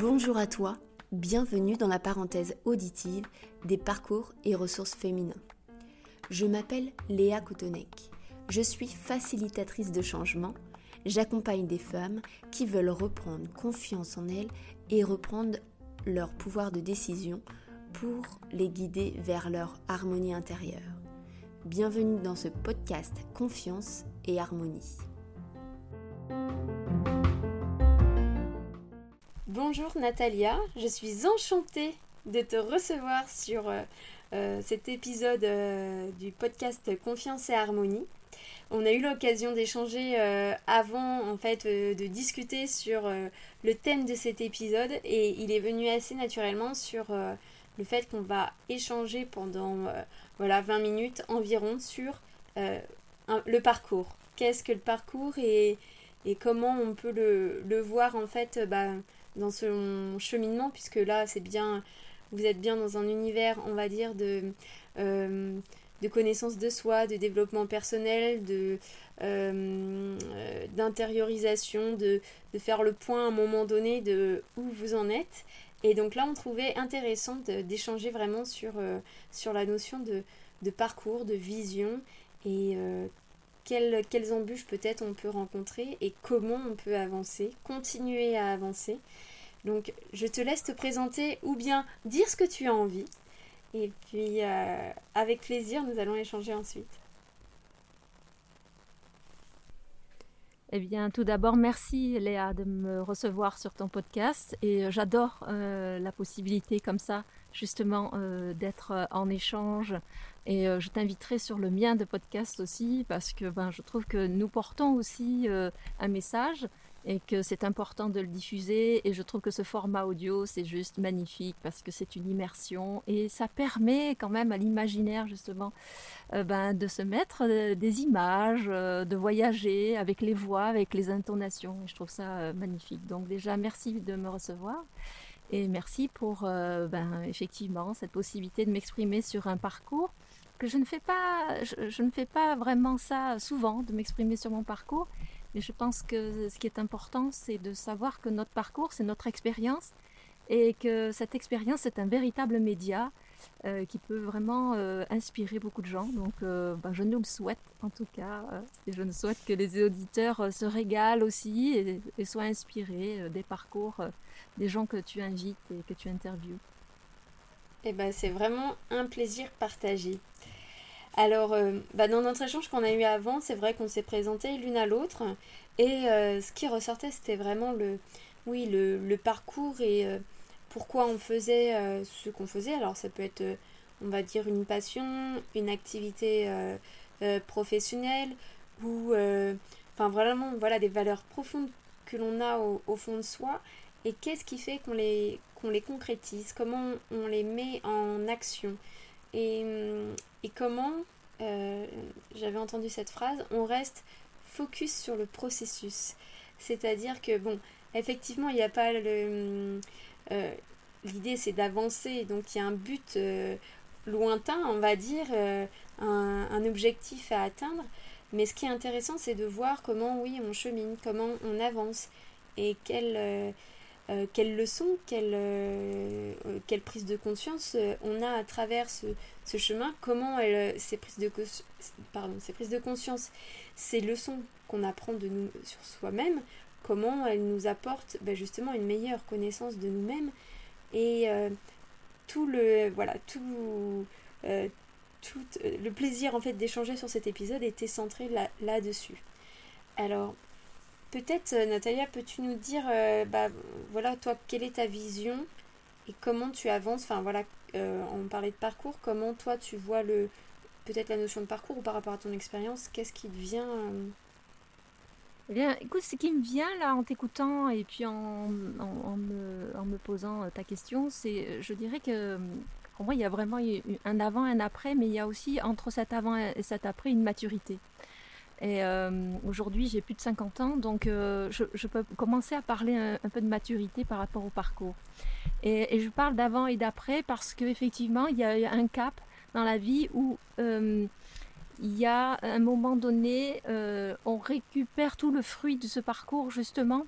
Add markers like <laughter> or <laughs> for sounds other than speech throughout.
Bonjour à toi, bienvenue dans la parenthèse auditive des parcours et ressources féminins. Je m'appelle Léa Koutonek. Je suis facilitatrice de changement. J'accompagne des femmes qui veulent reprendre confiance en elles et reprendre leur pouvoir de décision pour les guider vers leur harmonie intérieure. Bienvenue dans ce podcast Confiance et Harmonie. Bonjour Natalia, je suis enchantée de te recevoir sur euh, euh, cet épisode euh, du podcast Confiance et Harmonie. On a eu l'occasion d'échanger avant en fait de discuter sur le thème de cet épisode et il est venu assez naturellement sur le fait qu'on va échanger pendant voilà 20 minutes environ sur le parcours. Qu'est-ce que le parcours et, comment on peut le, le voir en fait bah, dans ce cheminement, puisque là, c'est bien, vous êtes bien dans un univers, on va dire, de, euh, de connaissance de soi, de développement personnel, de euh, d'intériorisation, de, de, faire le point à un moment donné de où vous en êtes. Et donc là, on trouvait intéressant d'échanger vraiment sur, euh, sur la notion de, de, parcours, de vision et quelles embûches peut-être on peut rencontrer et comment on peut avancer, continuer à avancer. Donc je te laisse te présenter ou bien dire ce que tu as envie. Et puis euh, avec plaisir, nous allons échanger ensuite. Eh bien, tout d'abord, merci Léa de me recevoir sur ton podcast et euh, j'adore euh, la possibilité comme ça, justement, d'être en échange. Et je t'inviterai sur le mien de podcast aussi parce que ben, je trouve que nous portons aussi un message et que c'est important de le diffuser et je trouve que ce format audio c'est juste magnifique parce que c'est une immersion et ça permet quand même à l'imaginaire justement euh, ben, de se mettre euh, des images, euh, de voyager avec les voix, avec les intonations. Je trouve ça magnifique. Donc déjà merci de me recevoir et merci pour ben, effectivement cette possibilité de m'exprimer sur un parcours que je ne fais pas, je ne fais pas vraiment ça souvent de m'exprimer sur mon parcours mais je pense que ce qui est important, c'est de savoir que notre parcours, c'est notre expérience et que cette expérience est un véritable média euh, qui peut vraiment euh, inspirer beaucoup de gens. Donc euh, ben, je nous le souhaite en tout cas. et je nous souhaite que les auditeurs se régalent aussi et, et soient inspirés des parcours des gens que tu invites et que tu interviews. Eh ben, c'est vraiment un plaisir partagé. Alors, euh, bah, dans notre échange qu'on a eu avant, c'est vrai qu'on s'est présenté l'une à l'autre. Et euh, ce qui ressortait, c'était vraiment le, oui, le, parcours et euh, pourquoi on faisait ce qu'on faisait. Alors, ça peut être, on va dire, une passion, une activité professionnelle ou, enfin, vraiment, voilà, des valeurs profondes que l'on a au, fond de soi. Et qu'est-ce qui fait qu'on les, qu'on les concrétise? Comment on les met en action? Et, et comment, euh, j'avais entendu cette phrase, on reste focus sur le processus. C'est-à-dire que, bon, effectivement, il n'y a pas le... Euh, l'idée, c'est d'avancer, donc il y a un but euh, lointain, on va dire, un, objectif à atteindre. Mais ce qui est intéressant, c'est de voir comment, oui, on chemine, comment on avance et quelle euh, quelles leçons, quelle, euh, euh, de conscience on a à travers ce, chemin, comment elle, ces, prises de, pardon, ces prises de conscience, ces leçons qu'on apprend de nous sur soi-même, comment elles nous apportent ben, justement une meilleure connaissance de nous-mêmes? Et tout le voilà tout, le plaisir en fait d'échanger sur cet épisode était centré là, là-dessus. Alors Peut-être, euh, Natalia, peux-tu nous dire, euh, bah, voilà, toi, quelle est ta vision et comment tu avances Enfin, voilà, euh, on parlait de parcours, comment toi tu vois le peut-être la notion de parcours ou par rapport à ton expérience, qu'est-ce qui te vient eh bien, écoute, ce qui me vient là en t'écoutant et puis en, me, en, me, posant ta question, c'est, je dirais que pour moi, il y a vraiment un avant, un après, mais il y a aussi entre cet avant et cet après une maturité. Et euh, aujourd'hui, j'ai plus de 50 ans, donc euh, je, peux commencer à parler un, peu de maturité par rapport au parcours. Et, je parle d'avant et d'après parce qu'effectivement, il y a un cap dans la vie où euh, il y a un moment donné, on récupère tout le fruit de ce parcours justement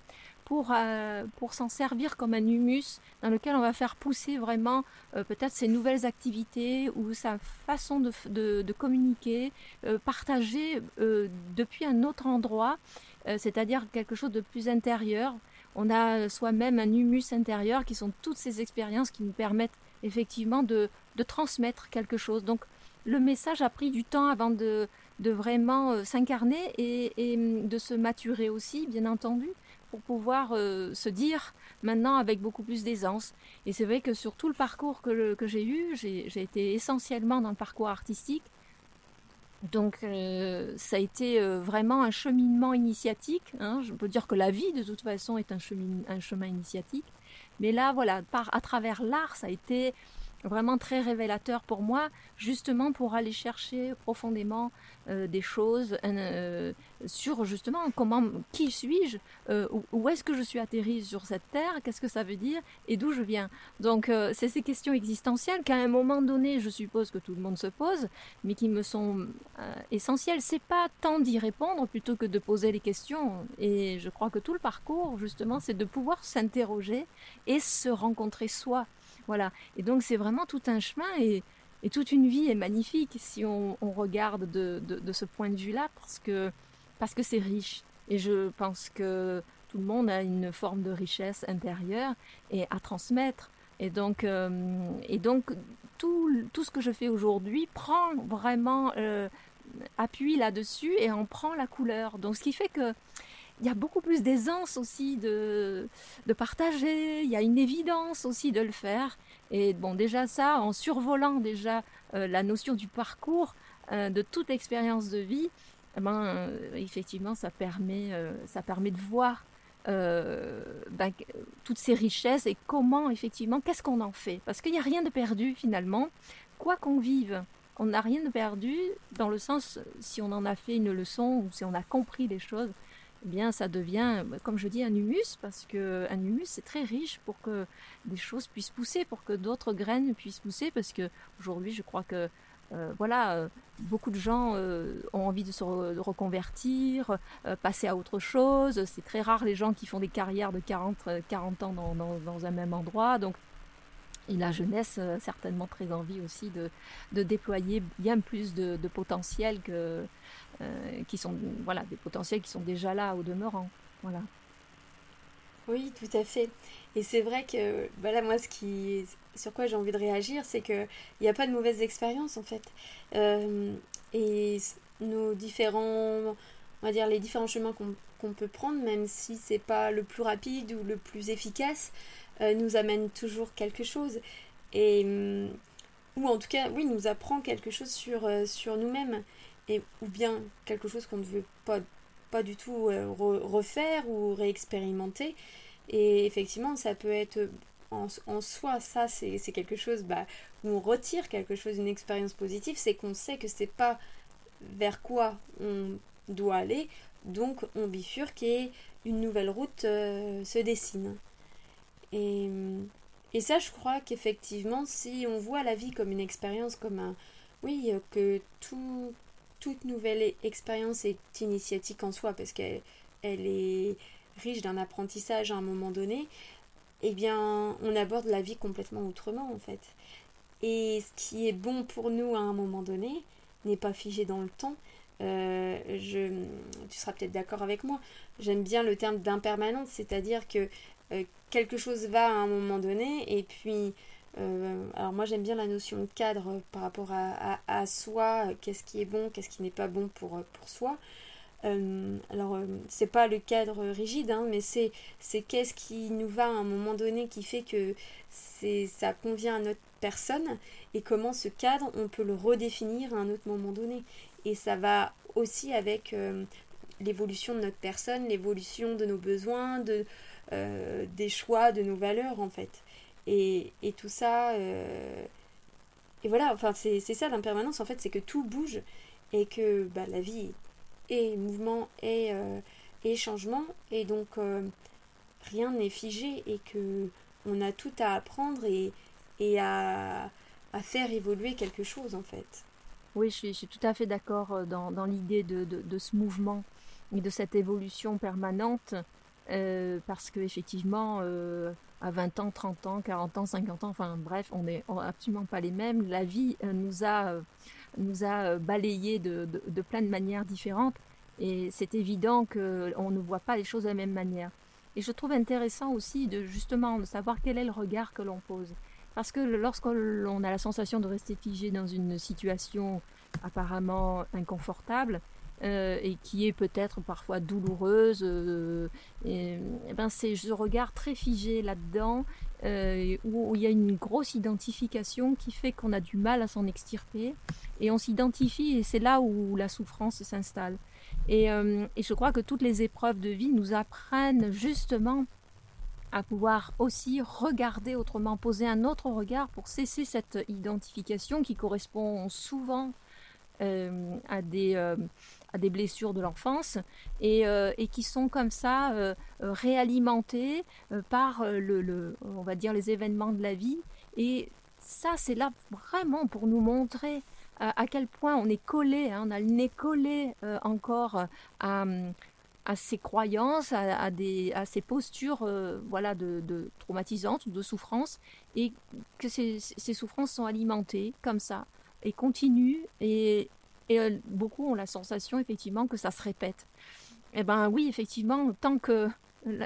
pour, euh, pour s'en servir comme un humus dans lequel on va faire pousser vraiment euh, peut-être ses nouvelles activités ou sa façon de, communiquer, euh, partager depuis un autre endroit, c'est-à-dire quelque chose de plus intérieur. On a soi-même un humus intérieur qui sont toutes ces expériences qui nous permettent effectivement de transmettre quelque chose. Donc le message a pris du temps avant de, de vraiment s'incarner et, et, de se maturer aussi, bien entendu pour pouvoir euh, se dire maintenant avec beaucoup plus d'aisance. Et c'est vrai que sur tout le parcours que, que j'ai eu, j'ai été essentiellement dans le parcours artistique. Donc euh, ça a été euh, vraiment un cheminement initiatique. Hein. Je peux dire que la vie de toute façon est un, chemin, un chemin initiatique. Mais là, voilà, par, à travers l'art, ça a été vraiment très révélateur pour moi, justement pour aller chercher profondément euh, des choses euh, sur justement comment, qui suis-je, euh, où, est-ce que je suis atterri sur cette terre, qu'est-ce que ça veut dire et d'où je viens. Donc c'est ces questions existentielles qu'à un moment donné, je suppose que tout le monde se pose, mais qui me sont essentielles. C'est pas tant d'y répondre plutôt que de poser les questions. Et je crois que tout le parcours, justement, c'est de pouvoir s'interroger et se rencontrer soi. Voilà. Et donc c'est vraiment tout un chemin et, toute une vie est magnifique si on, regarde de, ce point de vue-là parce que parce que c'est riche. Et je pense que tout le monde a une forme de richesse intérieure et à transmettre. Et donc, euh, et donc tout, tout, ce que je fais aujourd'hui prend vraiment euh, appui là-dessus et en prend la couleur. Donc ce qui fait que il y a beaucoup plus d'aisance aussi de, de partager, il y a une évidence aussi de le faire. Et bon, déjà ça, en survolant déjà euh, la notion du parcours, euh, de toute expérience de vie, eh ben, euh, effectivement, ça permet, ça permet de voir ben, toutes ces richesses et comment, effectivement, qu'est-ce qu'on en fait. Parce qu'il n'y a rien de perdu finalement, quoi qu'on vive. On n'a rien de perdu dans le sens si on en a fait une leçon ou si on a compris les choses, eh bien ça devient, comme je dis, un humus, parce que un humus c'est très riche pour que des choses puissent pousser, pour que d'autres graines puissent pousser, parce que aujourd'hui je crois que euh, voilà, euh, beaucoup de gens euh, ont envie de se reconvertir, passer à autre chose. C'est très rare les gens qui font des carrières de 40, 40 ans dans, un même endroit. Donc, et la jeunesse a certainement très envie aussi de, de déployer bien plus de, potentiel que, euh, qui sont voilà des potentiels qui sont déjà là au demeurant. Voilà. Oui, tout à fait. Et c'est vrai que voilà, moi, ce qui, sur quoi j'ai envie de réagir, c'est qu'il n'y a pas de mauvaise expérience en fait. Euh, et nos différents, on va dire, les différents chemins qu'on peut prendre, même si c'est pas le plus rapide ou le plus efficace, euh, nous amènent toujours quelque chose. Et, ou en tout cas, oui, nous apprend quelque chose sur, sur nous-mêmes et, ou bien quelque chose qu'on ne veut pas, pas du tout euh, refaire ou réexpérimenter. Et effectivement, ça peut être en, soi, ça c'est quelque chose bah, où on retire quelque chose, une expérience positive, c'est qu'on sait que c'est pas vers quoi on doit aller, donc on bifurque et une nouvelle route euh, se dessine. Et, et ça, je crois qu'effectivement, si on voit la vie comme une expérience, comme un. Oui, euh, que tout, toute nouvelle expérience est initiatique en soi parce qu'elle elle est riche d'un apprentissage à un moment donné, eh bien, on aborde la vie complètement autrement en fait. Et ce qui est bon pour nous à un moment donné n'est pas figé dans le temps. Euh, je, tu seras peut-être d'accord avec moi. J'aime bien le terme d'impermanence, c'est-à-dire que euh, quelque chose va à un moment donné et puis euh, alors moi j'aime bien la notion de cadre par rapport à, soi, qu'est-ce qui est bon, qu'est-ce qui n'est pas bon pour, pour soi. Euh, alors euh, c'est pas le cadre rigide, hein, mais c'est, qu'est-ce qui nous va à un moment donné qui fait que ça convient à notre personne et comment ce cadre on peut le redéfinir à un autre moment donné. Et ça va aussi avec l'évolution de notre personne, l'évolution de nos besoins, de, des choix, de nos valeurs en fait. Et, tout ça. Euh, et voilà, enfin, c'est ça l'impermanence, en fait, c'est que tout bouge et que bah, la vie est mouvement et, euh, changement. Et donc, euh, rien n'est figé et que on a tout à apprendre et, à, faire évoluer quelque chose, en fait. Oui, je suis, tout à fait d'accord dans, l'idée de, ce mouvement et de cette évolution permanente parce que effectivement, à 20 ans, 30 ans, 40 ans, 50 ans, enfin bref, on n'est absolument pas les mêmes. La vie nous a, nous a balayé de, de, plein de manières différentes. Et c'est évident qu'on ne voit pas les choses de la même manière. Et je trouve intéressant aussi de justement de savoir quel est le regard que l'on pose. Parce que lorsqu'on a la sensation de rester figé dans une situation apparemment inconfortable, euh, et qui est peut-être parfois douloureuse, euh, et, ben c'est ce regard très figé là-dedans, euh, où, il y a une grosse identification qui fait qu'on a du mal à s'en extirper, et on s'identifie, et c'est là où la souffrance s'installe. Et, je crois que toutes les épreuves de vie nous apprennent justement à pouvoir aussi regarder autrement, poser un autre regard pour cesser cette identification qui correspond souvent à, des, à des blessures de l'enfance et, et, qui sont comme ça réalimentées par le, on va dire les événements de la vie. Et ça, c'est là vraiment pour nous montrer à, quel point on est collé, hein, on a le nez collé euh, encore à, à ces croyances, à, des, à ces postures euh, voilà, de, traumatisantes de souffrances, et que ces, ces, souffrances sont alimentées comme ça, et continuent, et, et euh, beaucoup ont la sensation effectivement que ça se répète. Eh ben oui, effectivement, tant que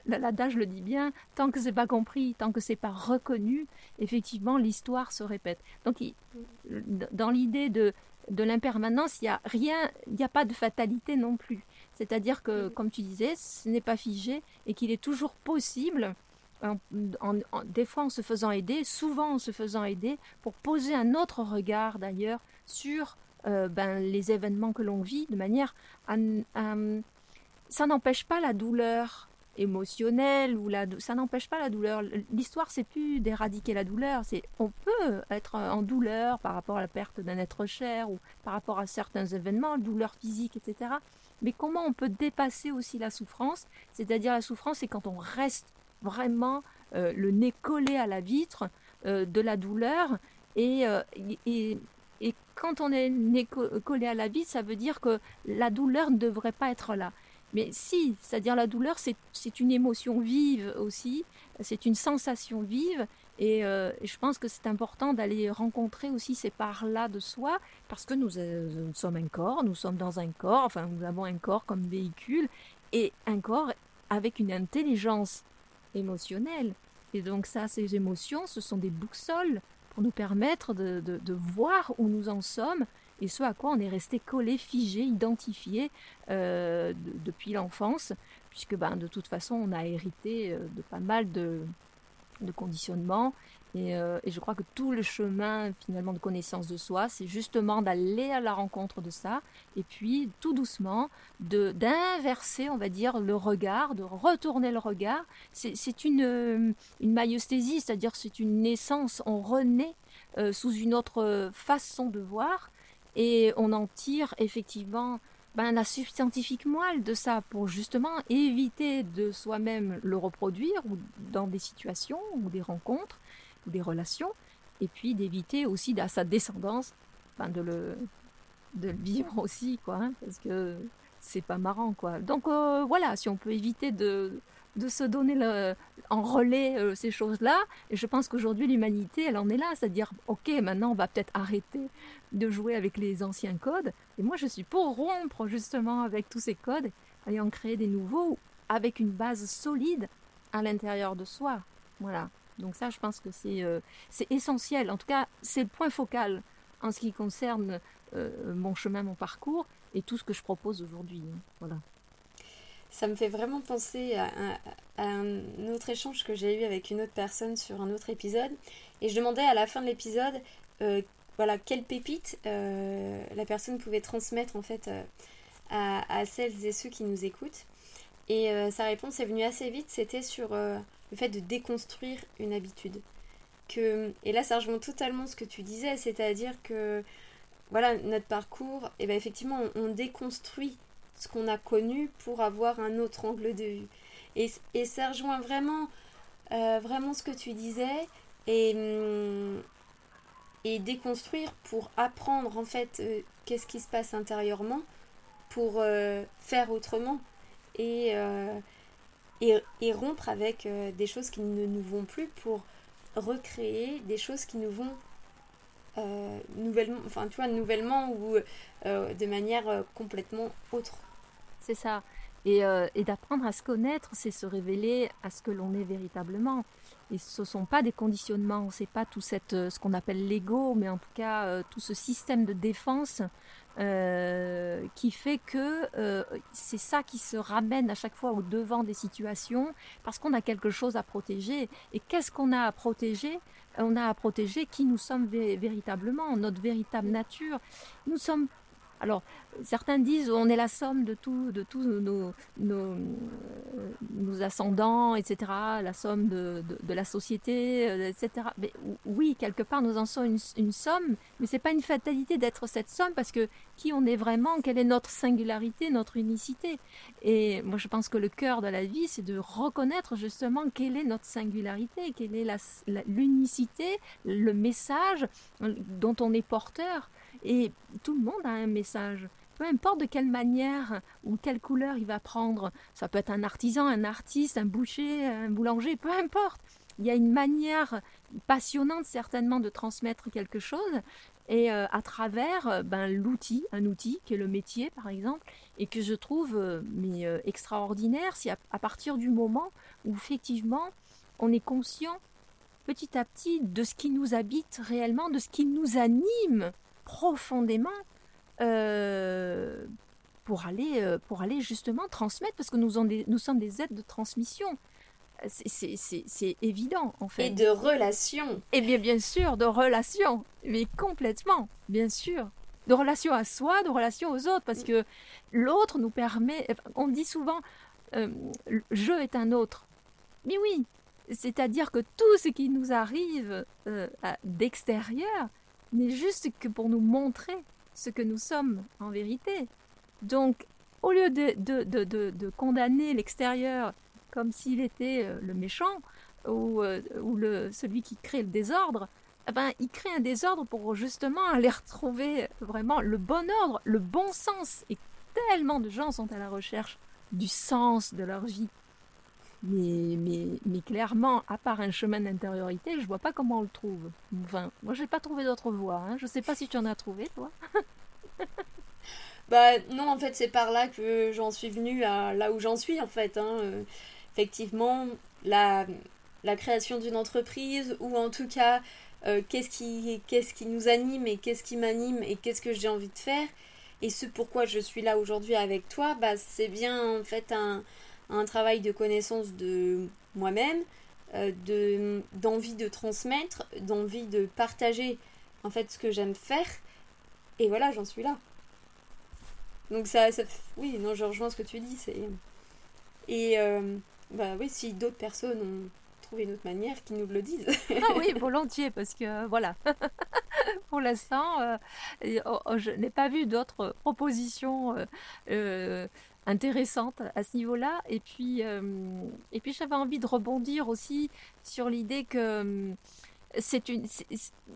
l'adage le dit bien, tant que c'est pas compris, tant que c'est pas reconnu, effectivement, l'histoire se répète. Donc, dans l'idée de, de l'impermanence, il n'y a rien, il n'y a pas de fatalité non plus. C'est-à-dire que, comme tu disais, ce n'est pas figé et qu'il est toujours possible, des fois en se faisant aider, souvent en se faisant aider, pour poser un autre regard d'ailleurs sur euh, ben, les événements que l'on vit de manière à ça n'empêche pas la douleur émotionnelle ou la, ça n'empêche pas la douleur. L'histoire, c'est plus d'éradiquer la douleur. C'est on peut être en douleur par rapport à la perte d'un être cher ou par rapport à certains événements, douleur physique, etc. Mais comment on peut dépasser aussi la souffrance? C'est-à-dire la souffrance, c'est quand on reste vraiment euh, le nez collé à la vitre euh, de la douleur et, euh, et, et quand on est nez collé à la vitre, ça veut dire que la douleur ne devrait pas être là. Mais si, c'est-à-dire la douleur, c'est une émotion vive aussi, c'est une sensation vive, euh, et, je pense que c'est important d'aller rencontrer aussi ces parts-là de soi, parce que nous, euh, nous, sommes un corps, nous sommes dans un corps, enfin nous avons un corps comme véhicule, et un corps avec une intelligence émotionnelle. Et donc ça, ces émotions, ce sont des boussoles pour nous permettre de, voir où nous en sommes et ce à quoi on est resté collé, figé, identifié euh, depuis l'enfance, puisque ben, de toute façon on a hérité euh, de pas mal de, de conditionnements. Euh, et, je crois que tout le chemin finalement de connaissance de soi, c'est justement d'aller à la rencontre de ça, et puis tout doucement de d'inverser, on va dire, le regard, de retourner le regard. C'est une, une maïeusthésie, c'est-à-dire c'est une naissance, on renaît sous une autre façon de voir, et on en tire effectivement ben, la scientifique moelle de ça pour justement éviter de soi-même le reproduire ou dans des situations ou des rencontres ou des relations et puis d'éviter aussi à sa descendance de, le, de le vivre <laughs> aussi quoi hein, parce que c'est pas marrant quoi donc euh, voilà si on peut éviter de de se donner le, en relais euh, ces choses-là. Et je pense qu'aujourd'hui, l'humanité, elle en est là. C'est-à-dire, OK, maintenant, on va peut-être arrêter de jouer avec les anciens codes. Et moi, je suis pour rompre justement avec tous ces codes et en créer des nouveaux avec une base solide à l'intérieur de soi. Voilà. Donc ça, je pense que c'est euh, c'est essentiel. En tout cas, c'est le point focal en ce qui concerne euh, mon chemin, mon parcours et tout ce que je propose aujourd'hui. Voilà ça me fait vraiment penser à, un autre échange que j'ai eu avec une autre personne sur un autre épisode. Et je demandais à la fin de l'épisode, euh, voilà, quelle pépite la personne pouvait transmettre en fait euh, à, celles et ceux qui nous écoutent. Et sa réponse est venue assez vite, c'était sur le fait de déconstruire une habitude. Que, et là, ça rejoint totalement ce que tu disais, c'est-à-dire que voilà, notre parcours, et ben effectivement, on déconstruit ce qu'on a connu pour avoir un autre angle de vue. Et, et ça rejoint vraiment, euh, vraiment ce que tu disais et, et déconstruire pour apprendre en fait euh, qu'est-ce qui se passe intérieurement pour euh, faire autrement. Et, et, rompre avec des choses qui ne nous vont plus pour recréer des choses qui nous vont nouvellement, enfin tu vois, nouvellement ou de manière complètement autre. C'est ça. Et, d'apprendre à se connaître, c'est se révéler à ce que l'on est véritablement. Et ce ne sont pas des conditionnements, c'est pas tout cette, euh, ce qu'on appelle l'ego, mais en tout cas euh, tout ce système de défense euh, qui fait que c'est ça qui se ramène à chaque fois au devant des situations parce qu'on a quelque chose à protéger. Et qu'est-ce qu'on a à protéger? On a à protéger qui nous sommes véritablement, notre véritable nature. Nous sommes alors, certains disent on est la somme de tous de tous nos, nos, ascendants, etc., la somme de, la société, euh, etc. Mais oui, quelque part, nous en sommes une, somme, mais c'est pas une fatalité d'être cette somme parce que qui on est vraiment, quelle est notre singularité, notre unicité. Et moi, je pense que le cœur de la vie, c'est de reconnaître justement quelle est notre singularité, quelle est l'unicité, le message dont on est porteur. Et tout le monde a un message. Peu importe de quelle manière ou quelle couleur il va prendre. Ça peut être un artisan, un artiste, un boucher, un boulanger, peu importe. Il y a une manière passionnante certainement de transmettre quelque chose et euh, à travers euh, ben, l'outil, un outil qui est le métier par exemple, et que je trouve euh, mais, extraordinaire, c'est à, partir du moment où effectivement on est conscient petit à petit de ce qui nous habite réellement, de ce qui nous anime profondément euh, pour, aller, euh, pour aller justement transmettre, parce que nous, nous sommes des êtres de transmission. C'est évident, en fait. Et de relations. Et bien, bien sûr, de relations. Mais complètement, bien sûr. De relations à soi, de relations aux autres. Parce que l'autre nous permet. On dit souvent, euh, je est un autre. Mais oui, c'est-à-dire que tout ce qui nous arrive d'extérieur, n'est juste que pour nous montrer ce que nous sommes en vérité. Donc, au lieu de, de, de, de condamner l'extérieur comme s'il était euh, le méchant ou, euh, ou le, celui qui crée le désordre, eh ben, il crée un désordre pour justement aller retrouver vraiment le bon ordre, le bon sens. Et tellement de gens sont à la recherche du sens de leur vie. Mais, mais, mais clairement, à part un chemin d'intériorité, je vois pas comment on le trouve. Enfin, moi, j'ai pas trouvé d'autre voie. Hein. Je sais pas si tu en as trouvé, toi. <laughs> bah non, en fait, c'est par là que j'en suis venue à là où j'en suis, en fait. Hein. Euh, effectivement, la, la création d'une entreprise, ou en tout cas, euh, qu'est-ce qui, qu'est-ce qui nous anime et qu'est-ce qui m'anime et qu'est-ce que j'ai envie de faire. Et ce pourquoi je suis là aujourd'hui avec toi, bah, c'est bien en fait un, un travail de connaissance de moi-même, euh, de, d'envie de transmettre, d'envie de partager en fait ce que j'aime faire. Et voilà, j'en suis là. Donc ça, ça oui, non, je rejoins ce que tu dis. C'est et euh, bah oui, si d'autres personnes ont trouvé une autre manière, qu'ils nous le disent. ah oui, <laughs> volontiers, parce que voilà. <laughs> Pour l'instant, euh, oh, oh, je n'ai pas vu d'autres propositions intéressante à ce niveau-là. Et puis, euh, et puis j'avais envie de rebondir aussi sur l'idée que euh, c'est une.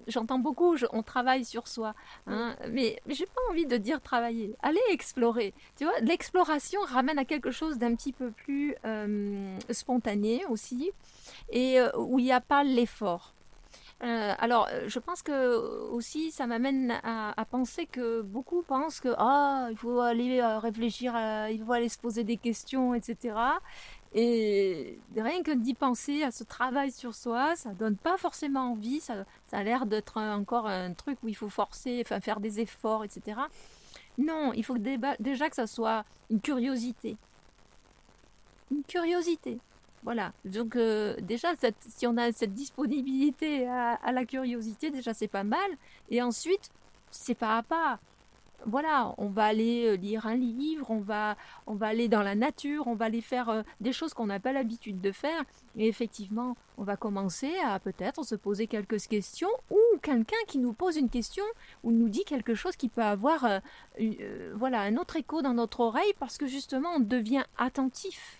J'entends beaucoup, on travaille sur soi, hein, mais, mais j'ai pas envie de dire travailler. Allez explorer. Tu vois, l'exploration ramène à quelque chose d'un petit peu plus euh, spontané aussi, et où il n'y a pas l'effort. Euh, alors, euh, je pense que aussi, ça m'amène à, penser que beaucoup pensent que ah, il faut aller euh, réfléchir, il faut aller se poser des questions, etc. Et rien que d'y penser à ce travail sur soi, ça donne pas forcément envie. Ça, ça a l'air d'être encore un truc où il faut forcer, enfin faire des efforts, etc. Non, il faut déjà que ça soit une curiosité. Une curiosité. Voilà. Donc euh, déjà, si on a cette disponibilité à, la curiosité, déjà c'est pas mal. Et ensuite, c'est pas à pas. Voilà, on va aller euh, lire un livre, on va, on va aller dans la nature, on va aller faire euh, des choses qu'on n'a pas l'habitude de faire. Et effectivement, on va commencer à peut-être se poser quelques questions ou quelqu'un qui nous pose une question ou nous dit quelque chose qui peut avoir voilà, un autre écho dans notre oreille parce que justement on devient attentif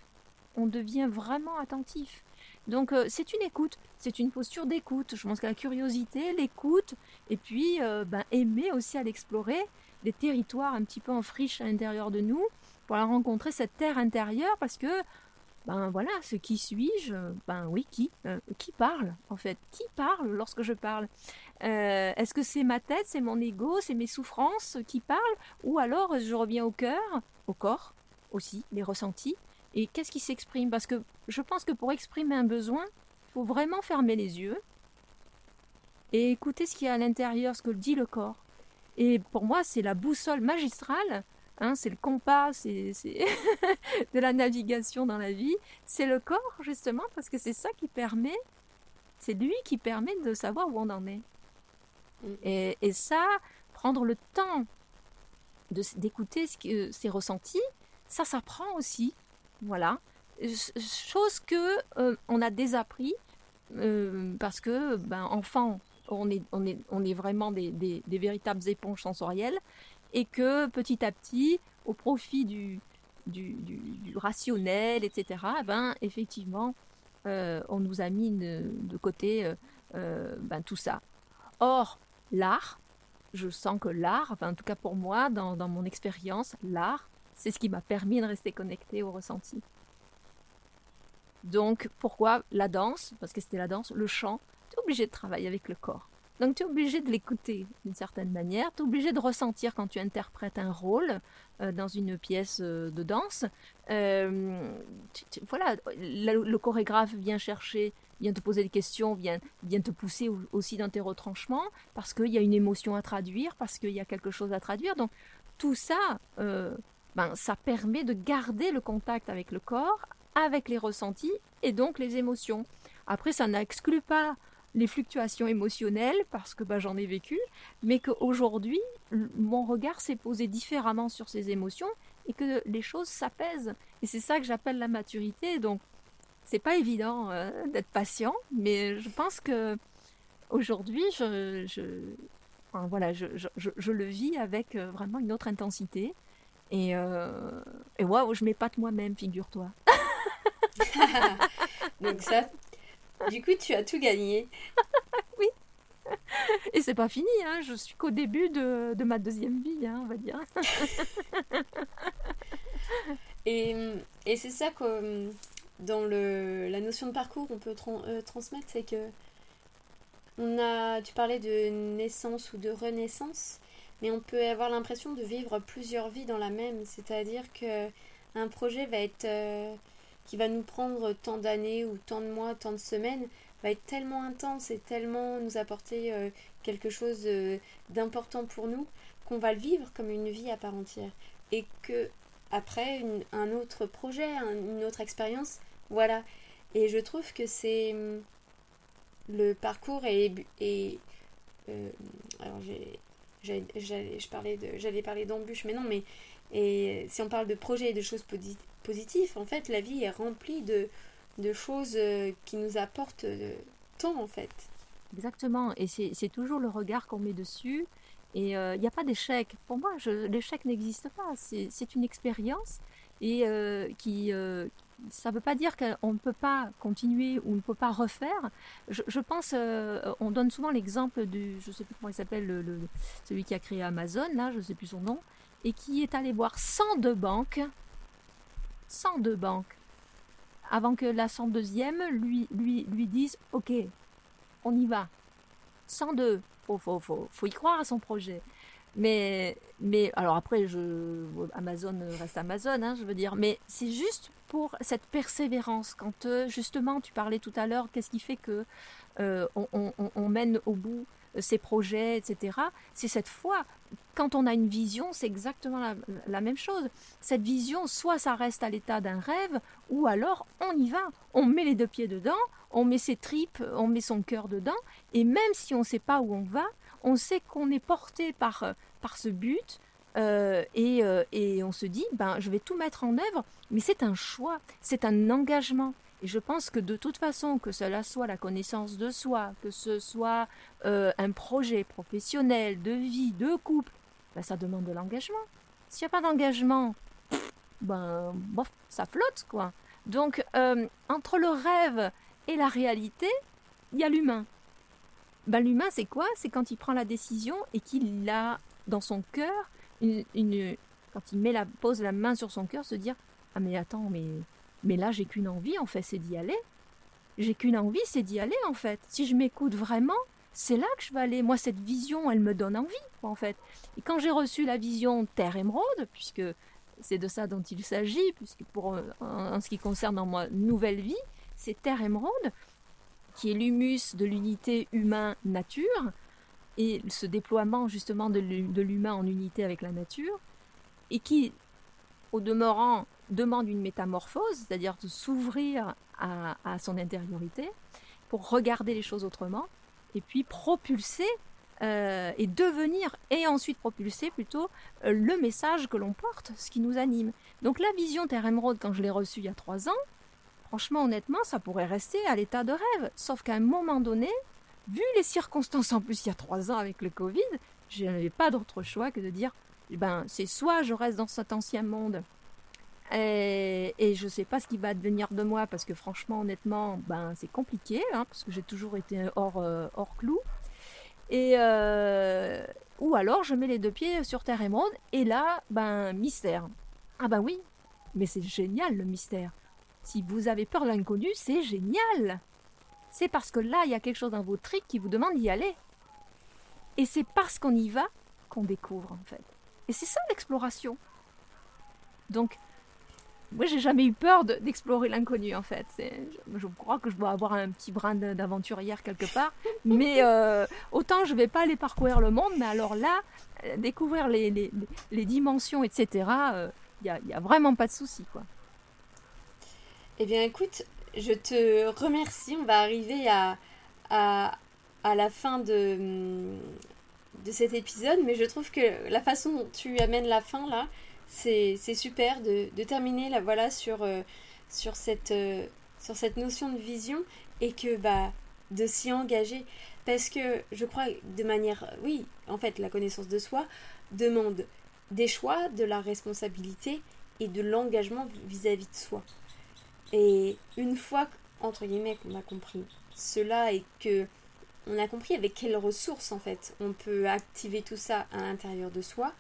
on devient vraiment attentif. Donc euh, c'est une écoute, c'est une posture d'écoute. Je pense que la curiosité, l'écoute, et puis euh, ben, aimer aussi à l'explorer, des territoires un petit peu en friche à l'intérieur de nous, pour rencontrer cette terre intérieure, parce que ben voilà, ce qui suis-je Ben oui, qui Qui parle en fait Qui parle lorsque je parle? Est-ce que c'est ma tête, c'est mon ego, c'est mes souffrances qui parlent? Ou alors je reviens au cœur, au corps aussi, les ressentis Et qu'est-ce qui s'exprime? Parce que je pense que pour exprimer un besoin, il faut vraiment fermer les yeux et écouter ce qu'il y a à l'intérieur, ce que dit le corps. Et pour moi, c'est la boussole magistrale, hein, c'est le compas, c'est <laughs> de la navigation dans la vie. C'est le corps, justement, parce que c'est ça qui permet, c'est lui qui permet de savoir où on en est. Mm. Et, et ça, prendre le temps d'écouter ce ses ressentis, ça s'apprend aussi. Voilà. Chose que euh, on a désappris euh, parce que, ben, enfant, on est, on est, on est vraiment des, des, véritables éponges sensorielles, et que petit à petit, au profit du, du, rationnel, etc., eh ben, effectivement, euh, on nous a mis de, côté ben, tout ça. Or, l'art, je sens que l'art, en tout cas pour moi, dans, dans mon expérience, l'art, c'est ce qui m'a permis de rester connecté au ressenti. Donc, pourquoi la danse? Parce que c'était la danse, le chant, tu es obligé de travailler avec le corps. Donc tu es obligé de l'écouter d'une certaine manière, tu es obligé de ressentir quand tu interprètes un rôle euh, dans une pièce euh, de danse. Euh, voilà, le, chorégraphe vient chercher, vient te poser des questions, vient, vient te pousser aussi dans tes retranchements, parce qu'il y a une émotion à traduire, parce qu'il y a quelque chose à traduire. Donc tout ça, ben, ça permet de garder le contact avec le corps, avec les ressentis et donc les émotions. Après, ça n'exclut pas les fluctuations émotionnelles parce que bah, j'en ai vécu, mais qu'aujourd'hui, mon regard s'est posé différemment sur ces émotions et que les choses s'apaisent. Et c'est ça que j'appelle la maturité. Donc, c'est pas évident euh, d'être patient, mais je pense que aujourd'hui, je, je, voilà, je, je, le vis avec euh, vraiment une autre intensité. Et, euh, et waouh, je m'épate moi-même, figure-toi. <laughs> Donc ça, du coup, tu as tout gagné. <laughs> oui. Et c'est pas fini, hein. je suis qu'au début de, ma deuxième vie, hein, on va dire. <laughs> et, et c'est ça que dans le, la notion de parcours on peut euh, transmettre, c'est que on a, tu parlais de naissance ou de renaissance, mais on peut avoir l'impression de vivre plusieurs vies dans la même, c'est-à-dire que un projet va être euh, qui va nous prendre tant d'années ou tant de mois, tant de semaines, va être tellement intense et tellement nous apporter euh, quelque chose euh, d'important pour nous qu'on va le vivre comme une vie à part entière. Et que après un autre projet, une autre expérience, voilà. Et je trouve que c'est hum, le parcours et, alors j'allais je parler d'embûches mais non mais et si on parle de projets et de choses positif. En fait, la vie est remplie de, de choses euh, qui nous apportent euh, tant, en fait. Exactement. Et c'est toujours le regard qu'on met dessus. Et il euh, n'y a pas d'échec. Pour moi, l'échec n'existe pas. C'est une expérience et qui, ça ne veut pas dire qu'on ne peut pas continuer ou on ne peut pas refaire. Je, pense, on donne souvent l'exemple du, je ne sais plus comment il s'appelle, le, celui qui a créé Amazon, là, je ne sais plus son nom, et qui est allé voir 102 banques 102 banques avant que la 102e lui, lui, lui dise Ok, on y va. 102, faut, faut, faut, faut y croire à son projet. Mais, mais alors après, je, Amazon reste Amazon, hein, je veux dire, mais c'est juste pour cette persévérance. Quand euh, justement, tu parlais tout à l'heure, qu'est-ce qui fait que euh, on, on, mène au bout ses projets, etc. C'est cette foi. Quand on a une vision, c'est exactement la, même chose. Cette vision, soit ça reste à l'état d'un rêve, ou alors on y va. On met les deux pieds dedans, on met ses tripes, on met son cœur dedans, et même si on ne sait pas où on va, on sait qu'on est porté par, par ce but, euh, et, euh, et, on se dit, ben, je vais tout mettre en œuvre, mais c'est un choix, c'est un engagement. Et je pense que de toute façon, que cela soit la connaissance de soi, que ce soit euh, un projet professionnel, de vie, de couple, ben, ça demande de l'engagement. S'il n'y a pas d'engagement, ben, ça flotte, quoi. Donc, euh, entre le rêve et la réalité, il y a l'humain. Ben, l'humain, c'est quoi? C'est quand il prend la décision et qu'il a dans son cœur quand il met la, pose la main sur son cœur, se dire Ah, mais attends, mais Mais là, j'ai qu'une envie, en fait, c'est d'y aller. J'ai qu'une envie, c'est d'y aller, en fait. Si je m'écoute vraiment, c'est là que je vais aller. Moi, cette vision, elle me donne envie, en fait. Et quand j'ai reçu la vision Terre Émeraude, puisque c'est de ça dont il s'agit, puisque pour euh, en, ce qui concerne en moi nouvelle vie, c'est Terre Émeraude, qui est l'humus de l'unité humain-nature, et ce déploiement justement de l'humain en unité avec la nature, et qui, au demeurant, demande une métamorphose, c'est-à-dire de s'ouvrir à, à, son intériorité pour regarder les choses autrement, et puis propulser euh, et devenir, et ensuite propulser plutôt euh, le message que l'on porte, ce qui nous anime. Donc la vision Terre Émeraude, quand je l'ai reçue il y a trois ans, franchement, honnêtement, ça pourrait rester à l'état de rêve. Sauf qu'à un moment donné, vu les circonstances en plus il y a trois ans avec le Covid, je n'avais pas d'autre choix que de dire, eh ben, c'est soit je reste dans cet ancien monde et, je ne sais pas ce qui va devenir de moi parce que franchement, honnêtement, ben, c'est compliqué, hein, parce que j'ai toujours été hors, euh, hors clou. Et euh, ou alors je mets les deux pieds sur terre émeraude et là, ben mystère. Ah ben oui, mais c'est génial le mystère. Si vous avez peur de l'inconnu, c'est génial. C'est parce que là, il y a quelque chose dans vos tricks qui vous demande d'y aller. Et c'est parce qu'on y va qu'on découvre en fait. Et c'est ça l'exploration. Donc, moi, j'ai jamais eu peur d'explorer l'inconnu, en fait. Je, crois que je dois avoir un petit brin d'aventurière quelque part. mais euh, autant je vais pas aller parcourir le monde, mais alors là, euh, découvrir les, dimensions, etc., il n'y a, y a, vraiment pas de souci, quoi. Eh bien, écoute, je te remercie. On va arriver à, la fin de, de cet épisode, mais je trouve que la façon dont tu amènes la fin, là, c'est super de, terminer la voilà sur, euh, euh, sur cette notion de vision et que bah de s'y engager parce que je crois de manière oui en fait la connaissance de soi demande des choix de la responsabilité et de l'engagement vis-à-vis de soi et une fois entre guillemets qu'on a compris cela et que on a compris avec quelles ressources en fait on peut activer tout ça à l'intérieur de soi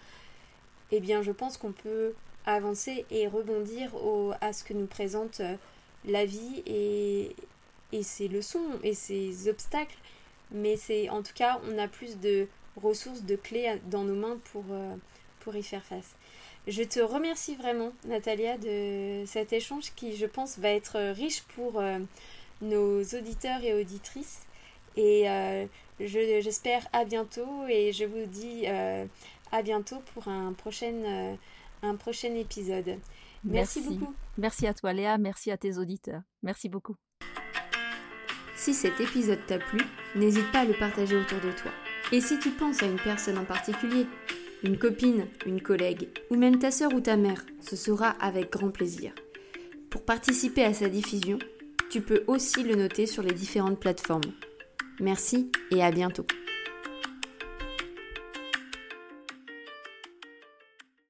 eh bien je pense qu'on peut avancer et rebondir au, à ce que nous présente euh, la vie et, et ses leçons et ses obstacles. Mais c'est en tout cas, on a plus de ressources, de clés dans nos mains pour, euh, pour y faire face. Je te remercie vraiment, Natalia, de cet échange qui, je pense, va être riche pour euh, nos auditeurs et auditrices. Et j'espère à bientôt et je vous dis à bientôt pour un prochain, euh, un prochain épisode. Merci, beaucoup. Merci à toi Léa, merci à tes auditeurs. Merci beaucoup. Si cet épisode t'a plu, n'hésite pas à le partager autour de toi. Et si tu penses à une personne en particulier, une copine, une collègue, ou même ta sœur ou ta mère, ce sera avec grand plaisir. Pour participer à sa diffusion, tu peux aussi le noter sur les différentes plateformes. Merci et à bientôt.